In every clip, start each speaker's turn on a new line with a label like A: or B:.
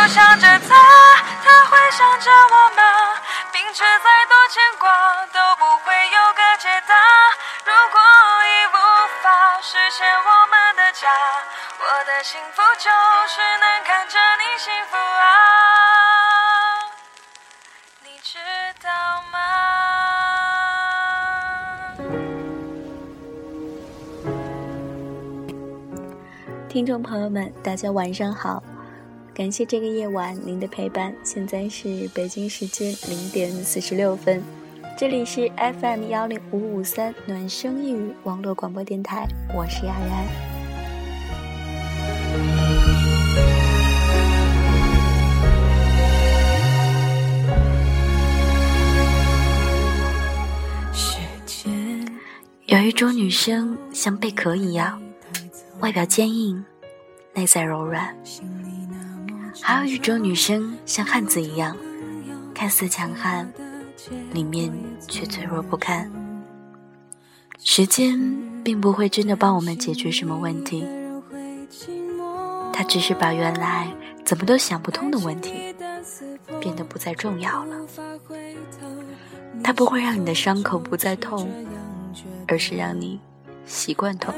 A: 都想着他，
B: 他会想
A: 着我吗？明知再
B: 多牵挂都不会有个解答。如果已无法实现我们的家，
A: 我的幸福就是能看着你幸福啊，你知道吗？
C: 听众朋友们，大家晚上好。感谢这个夜晚您的陪伴，现在是北京时间零点四十六分，这里是 FM 幺零五五三暖声一语网络广播电台，我是雅然。有一种女生像贝壳一样，外表坚硬，内在柔软。还有一种女生像汉子一样，看似强悍，里面却脆弱不堪。时间并不会真的帮我们解决什么问题，它只是把原来怎么都想不通的问题变得不再重要了。它不会让你的伤口不再痛，而是让你习惯痛。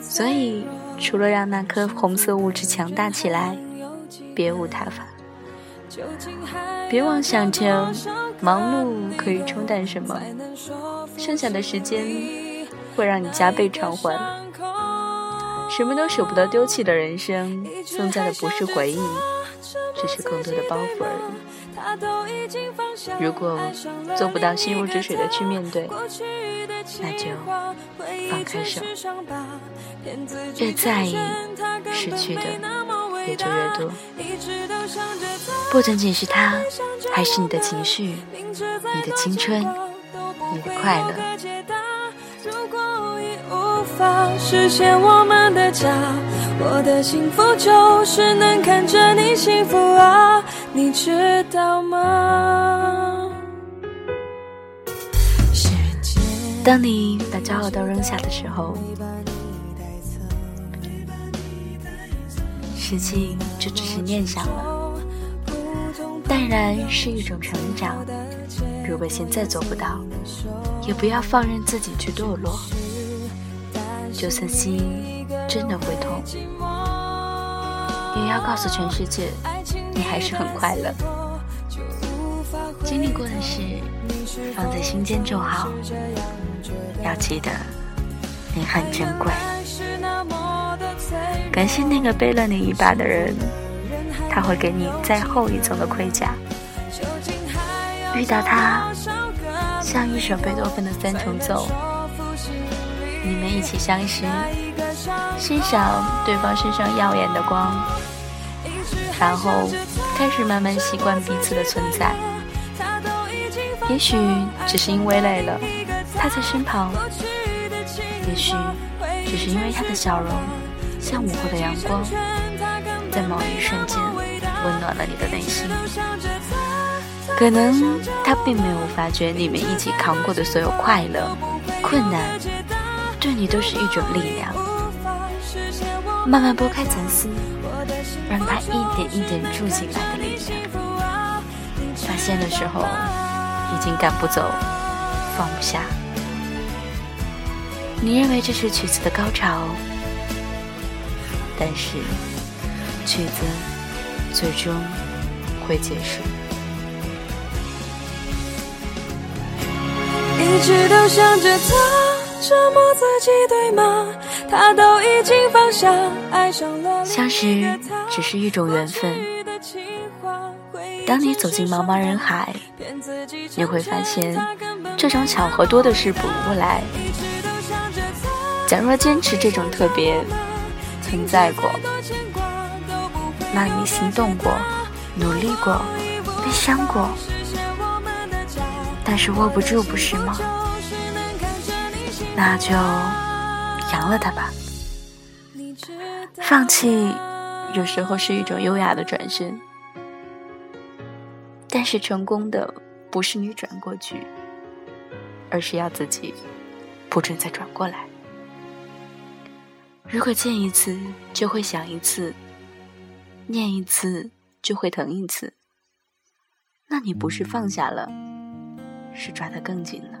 C: 所以，除了让那颗红色物质强大起来，别无他法。别妄想着忙碌可以冲淡什么，剩下的时间会让你加倍偿还。什么都舍不得丢弃的人生，增加的不是回忆，只是更多的包袱而已。如果做不到心如止水的去面对，那就放开手。越在意失去的，也就越多。不仅仅是他，还是你的情绪、你的青春、你的快乐。
A: 实现我们的家，我的幸福就是能看着你幸福啊，你知道吗？
C: 当你把骄傲都扔下的时候。事情就只是念想了，淡然是一种成长。如果现在做不到，也不要放任自己去堕落。就算心真的会痛，也要告诉全世界，你还是很快乐。经历过的事放在心间就好，要记得，你很珍贵。感谢那个背了你一把的人，他会给你再厚一层的盔甲。遇到他，像一首贝多芬的三重奏，你们一起相识，欣赏对方身上耀眼的光，然后开始慢慢习惯彼此的存在。也许只是因为累了，他在身旁；也许只是因为他的笑容。像午后的阳光，在某一瞬间温暖了你的内心。可能他并没有发觉你们一起扛过的所有快乐、困难，对你都是一种力量。慢慢拨开层丝，让他一点一点住进来的力量。发现的时候，已经赶不走，放不下。你认为这是曲子的高潮？但是，曲子最终会结束。
A: 一直都想着他，折磨自己，对吗？他都已经放下，爱上了。
C: 相识只是一种缘分。当你走进茫茫人海，你会发现，这种巧合多的是补不来。假若坚持这种特别。存在过，那你心动过，努力过，悲伤过，但是握不住，不是吗？那就扬了它吧。放弃有时候是一种优雅的转身，但是成功的不是你转过去，而是要自己不准再转过来。如果见一次就会想一次，念一次就会疼一次，那你不是放下了，是抓得更紧了。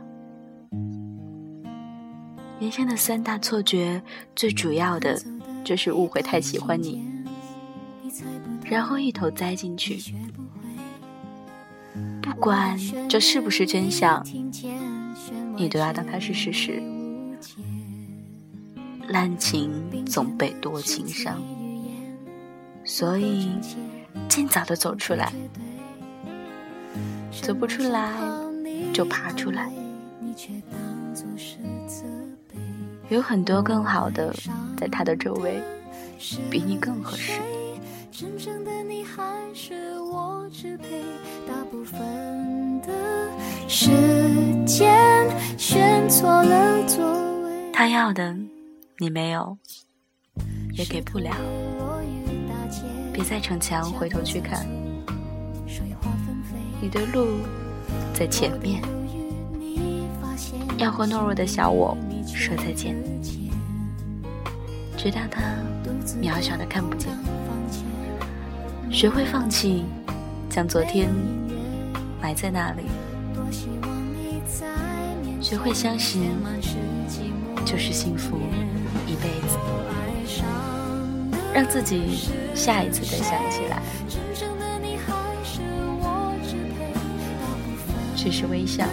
C: 人生的三大错觉，最主要的就是误会太喜欢你，然后一头栽进去。管这是不是真相，你都要当它是事实。滥情总被多情伤，所以尽早的走出来，走不出来就爬出来。有很多更好的在他的周围，比你更合适。
B: 真正的你还是我支配大部分
C: 他要的你没有，也给不了。别再逞强回头去看，你的路在前面。要和懦弱的小我。说再见，直到他渺小的看不见。学会放弃，将昨天埋在那里。
B: 学
C: 会相信，就是幸福一辈子。让自己下一次再想起来，只是微笑。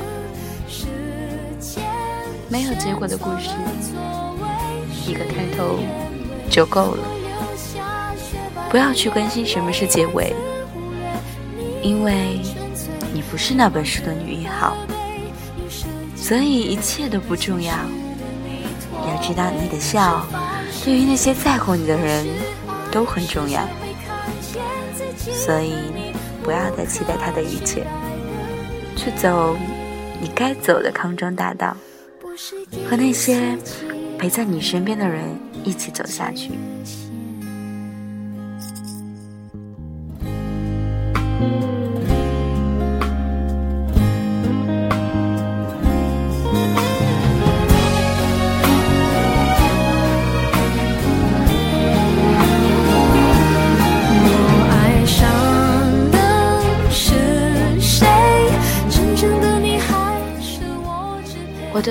B: 没
C: 有结果的故事，一个开头就够了。
B: 不
C: 要去关心什么是结尾，因为不是那本书的女一号，所以一切都不重要。要知道，你的笑对于那些在乎你的人都很重要，所以不要再期待他的一切，去走你该走的康庄大道。
B: 和那
C: 些陪在你身边的人一起走下去。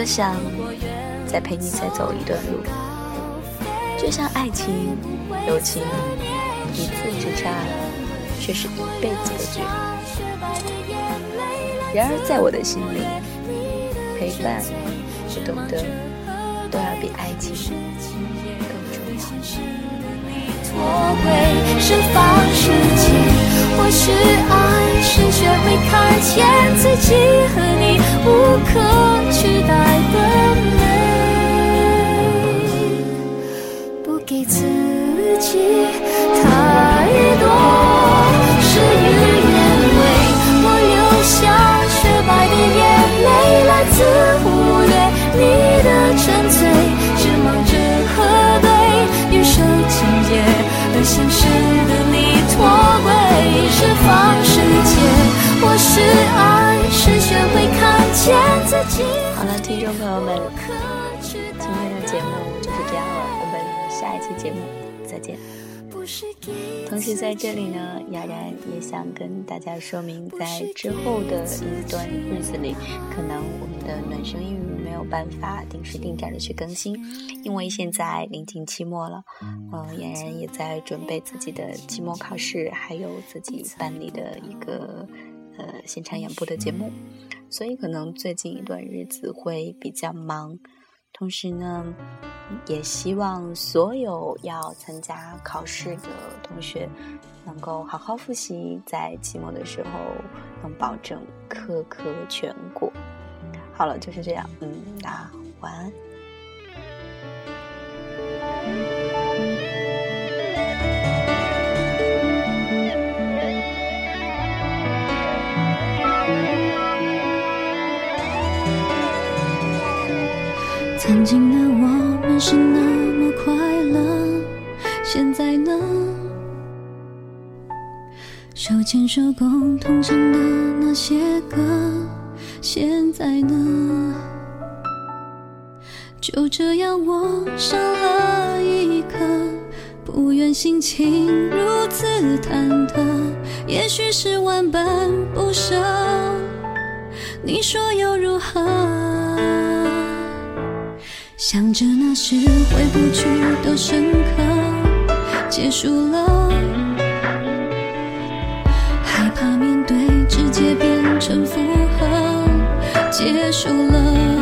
C: 想再陪你再走一段路，就像爱情、友情，一次之差，却是一辈子的距离。然而在我的心里，陪伴和懂得，都要比爱情更重
B: 要。或许爱是学会看见自己和你无可取代的美，不给自己好
C: 了，听众朋友们，
B: 今
C: 天的节目就是这样了，我们下一期节目再见。同时在这里呢，雅然也想跟大家说明，在之后的一段日子里，可能我们的暖声英语没有办法定时定点的去更新，因为现在临近期末了，呃，嫣然也在准备自己的期末考试，还有自己办理的一个呃现场演播的节目，所以可能最近一段日子会比较忙。同时呢，也希望所有要参加考试的同学能够好好复习，在期末的时候能保证科科全过。好了，就是这样，嗯，那晚安。
B: 曾经的我们是那么快乐现在呢？手牵手共同唱的那些歌现在呢？就这样我上了一课不愿心情如此忐忑也许是万般不舍你说又如何？想着那时回不去的深刻结束了害怕面对直接变成负荷结束了。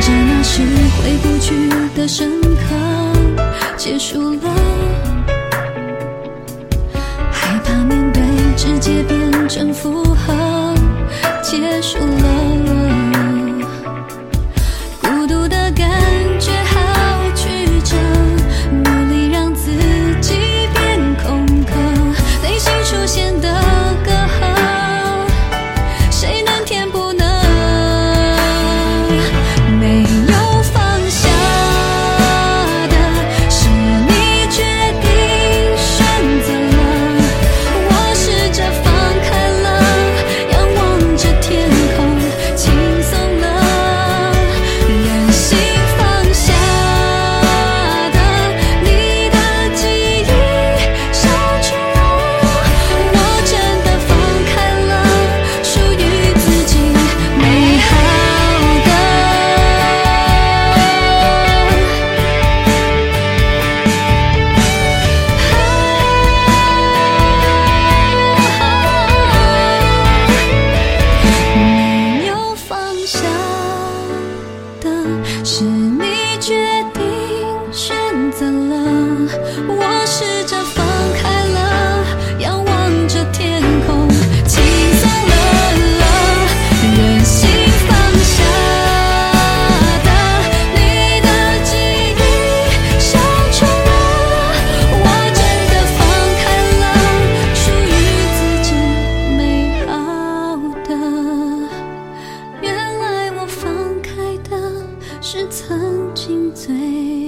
B: 着那时回不去的深刻，结束了，害怕面对直接变成负荷，结束了。散了我试着放开了仰望着天空轻松了了任性放下的你的记忆像除了我真的放开了属于自己美好的。原来我放开的是曾经最